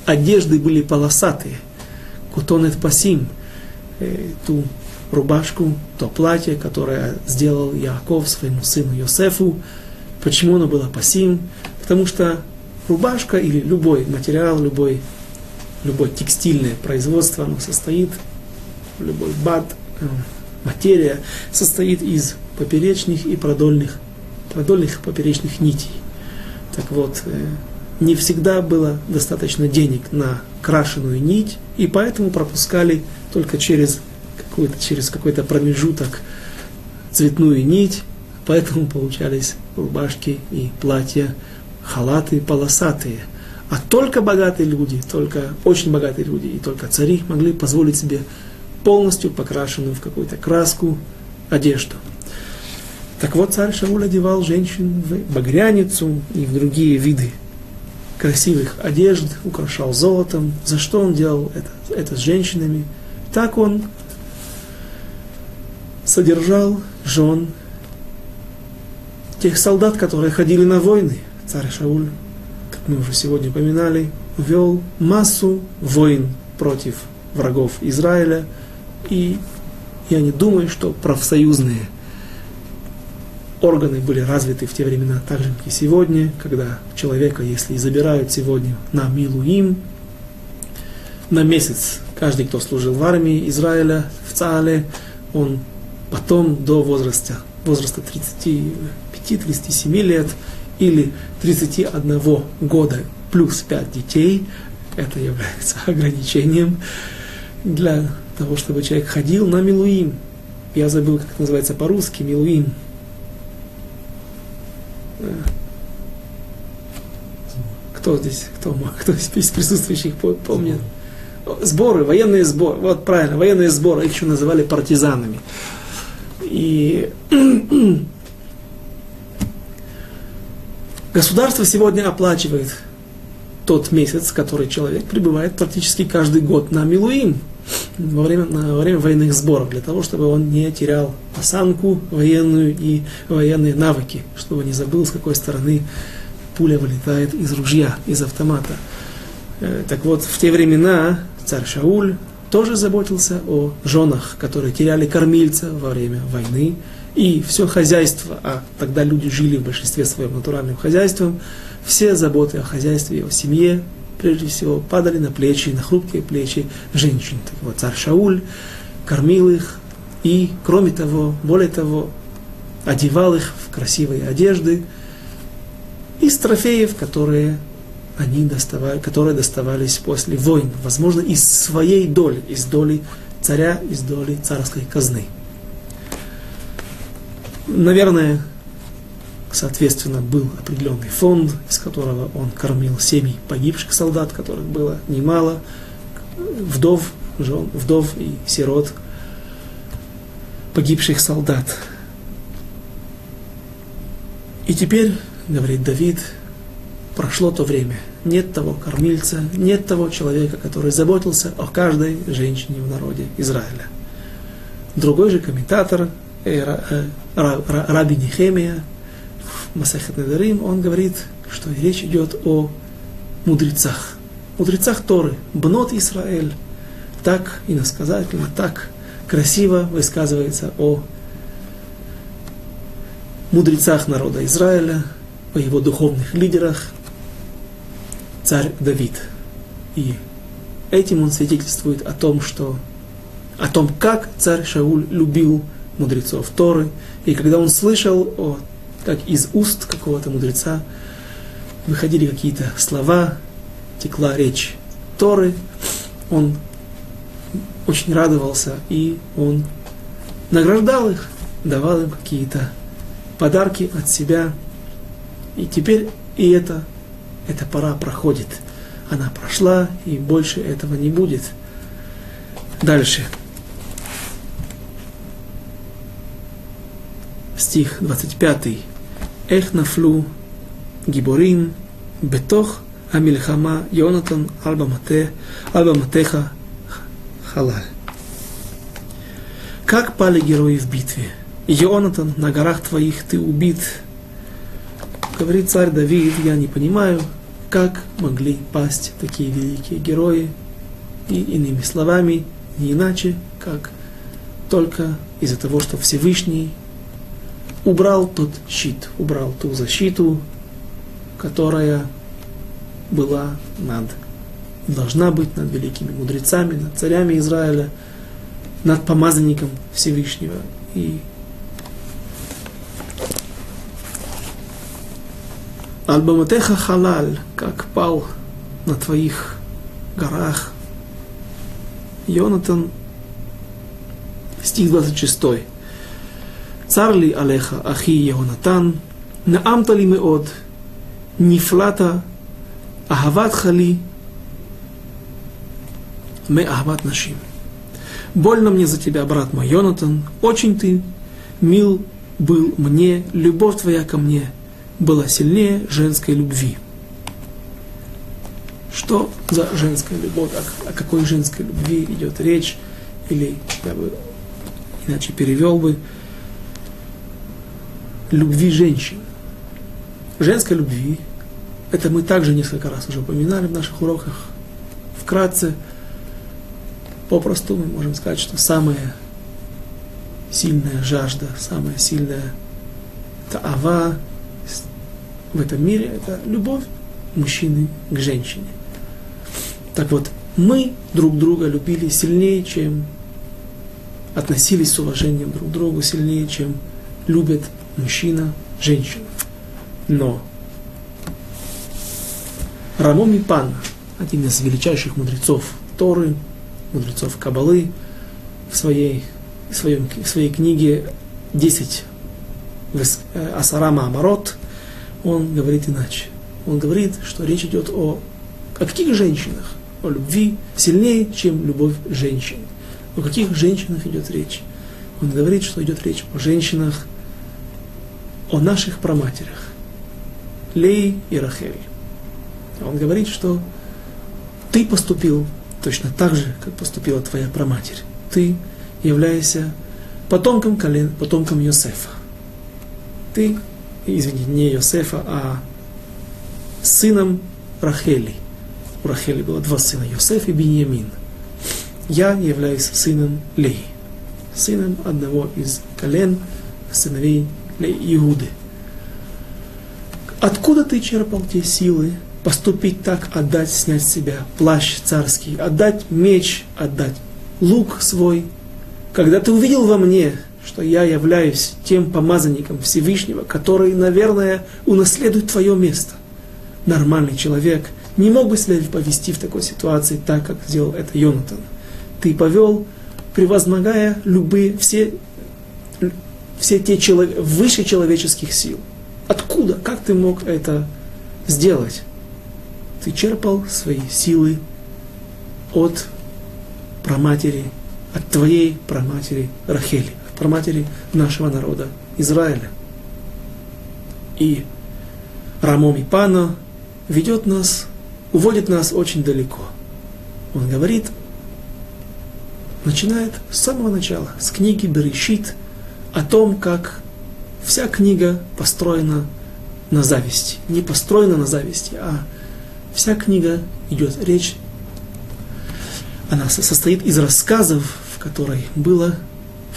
одежды были полосатые. Кутонет пасим, э, ту рубашку, то платье, которое сделал Яков своему сыну Йосефу. Почему оно было пасим? Потому что рубашка или любой материал, любой, любое текстильное производство, оно состоит, любой бат, э, материя состоит из поперечных и продольных, продольных поперечных нитей. Так вот, э, не всегда было достаточно денег на крашеную нить, и поэтому пропускали только через какой-то, через какой-то промежуток цветную нить, поэтому получались рубашки и платья халаты полосатые. А только богатые люди, только очень богатые люди и только цари могли позволить себе полностью покрашенную в какую-то краску одежду. Так вот, царь Шауль одевал женщин в багряницу и в другие виды красивых одежд, украшал золотом. За что он делал это, это с женщинами? Так он содержал жен тех солдат, которые ходили на войны. Царь Шауль, как мы уже сегодня упоминали, вел массу войн против врагов Израиля. И я не думаю, что профсоюзные – органы были развиты в те времена так же, как и сегодня, когда человека, если и забирают сегодня на Милуим, на месяц, каждый, кто служил в армии Израиля, в Цаале, он потом до возраста, возраста 35-37 лет или 31 года плюс 5 детей, это является <laughs> ограничением для того, чтобы человек ходил на Милуим. Я забыл, как это называется по-русски, Милуим – кто здесь, кто, кто из присутствующих помнит? Сборы, военные сборы. Вот правильно, военные сборы. Их еще называли партизанами. И <clears throat> государство сегодня оплачивает тот месяц, который человек пребывает практически каждый год на Милуим во время, во время военных сборов, для того, чтобы он не терял осанку военную и военные навыки, чтобы не забыл, с какой стороны пуля вылетает из ружья, из автомата. Э, так вот, в те времена царь Шауль тоже заботился о женах, которые теряли кормильца во время войны, и все хозяйство, а тогда люди жили в большинстве своим натуральным хозяйством, все заботы о хозяйстве, о семье прежде всего, падали на плечи, на хрупкие плечи женщин. Так вот, царь Шауль кормил их и, кроме того, более того, одевал их в красивые одежды из трофеев, которые они доставали, которые доставались после войн, возможно, из своей доли, из доли царя, из доли царской казны. Наверное, Соответственно, был определенный фонд, из которого он кормил семьи погибших солдат, которых было немало, вдов, жен, вдов и сирот погибших солдат. И теперь, говорит Давид, прошло то время. Нет того кормильца, нет того человека, который заботился о каждой женщине в народе Израиля. Другой же комментатор, э, э, Раби Нехемия, Масахат Надарим, он говорит, что речь идет о мудрецах. Мудрецах Торы, Бнот Исраэль. Так иносказательно, так красиво высказывается о мудрецах народа Израиля, о его духовных лидерах, царь Давид. И этим он свидетельствует о том, что о том, как царь Шауль любил мудрецов Торы, и когда он слышал о как из уст какого-то мудреца выходили какие-то слова, текла речь Торы, он очень радовался, и он награждал их, давал им какие-то подарки от себя. И теперь и это, эта пора проходит. Она прошла, и больше этого не будет. Дальше. Стих 25. איך נפלו גיבורים בתוך המלחמה, יונתן על, במטה, על במתך халаль. Как пали герои в битве? Йонатан, на горах твоих ты убит. Говорит царь Давид, я не понимаю, как могли пасть такие великие герои. И иными словами, не иначе, как только из-за того, что Всевышний убрал тот щит, убрал ту защиту, которая была над, должна быть над великими мудрецами, над царями Израиля, над помазанником Всевышнего. И Альбаматеха халаль, как пал на твоих горах. Йонатан, стих 26. Царли Алеха Ахи Егонатан, Наамтали Меод, Нифлата, Ахават Хали, Ме Ахават Нашим. Больно мне за тебя, брат мой Йонатан, очень ты мил был мне, любовь твоя ко мне была сильнее женской любви. Что за женская любовь, о, о какой женской любви идет речь, или я бы иначе перевел бы, любви женщин. Женской любви, это мы также несколько раз уже упоминали в наших уроках, вкратце, попросту мы можем сказать, что самая сильная жажда, самая сильная таава в этом мире – это любовь мужчины к женщине. Так вот, мы друг друга любили сильнее, чем относились с уважением друг к другу, сильнее, чем любят мужчина женщину. Но Рамон Мипан, один из величайших мудрецов Торы, мудрецов Кабалы, в своей, в своем, в своей книге «10 Асарама Амарот», он говорит иначе. Он говорит, что речь идет о, о каких женщинах? О любви сильнее, чем любовь женщин. О каких женщинах идет речь? Он говорит, что идет речь о женщинах, о наших проматерях. Лей и Рахель. Он говорит, что ты поступил точно так же, как поступила твоя проматерь. Ты являешься потомком колен, потомком Йосефа. Ты извините, не Йосефа, а сыном Рахели. У Рахели было два сына, Йосеф и Беньямин. Я являюсь сыном Леи, сыном одного из колен сыновей Иуды. Откуда ты черпал те силы поступить так, отдать, снять себя плащ царский, отдать меч, отдать лук свой, когда ты увидел во мне что я являюсь тем помазанником Всевышнего, который, наверное, унаследует твое место. Нормальный человек не мог бы себя повести в такой ситуации так, как сделал это Йонатан. Ты повел, превозмогая любые, все, все те человек, выше человеческих сил. Откуда? Как ты мог это сделать? Ты черпал свои силы от праматери, от твоей праматери Рахели про матери нашего народа Израиля. И Рамом и Пана ведет нас, уводит нас очень далеко. Он говорит, начинает с самого начала, с книги Берешит, о том, как вся книга построена на зависти. Не построена на зависти, а вся книга идет речь, она состоит из рассказов, в которой было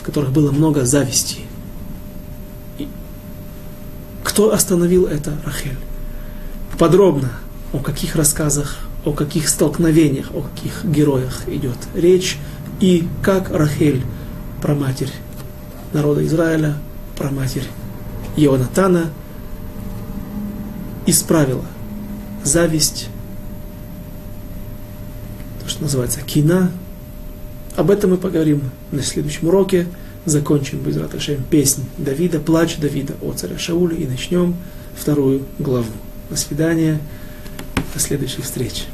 в которых было много зависти. И кто остановил это? Рахель. Подробно о каких рассказах, о каких столкновениях, о каких героях идет речь, и как Рахель, проматерь народа Израиля, проматерь Ионатана, исправила зависть, то, что называется кина, об этом мы поговорим на следующем уроке. Закончим без Раташем песнь Давида, плач Давида о царе Шауле и начнем вторую главу. До свидания, до следующих встреч.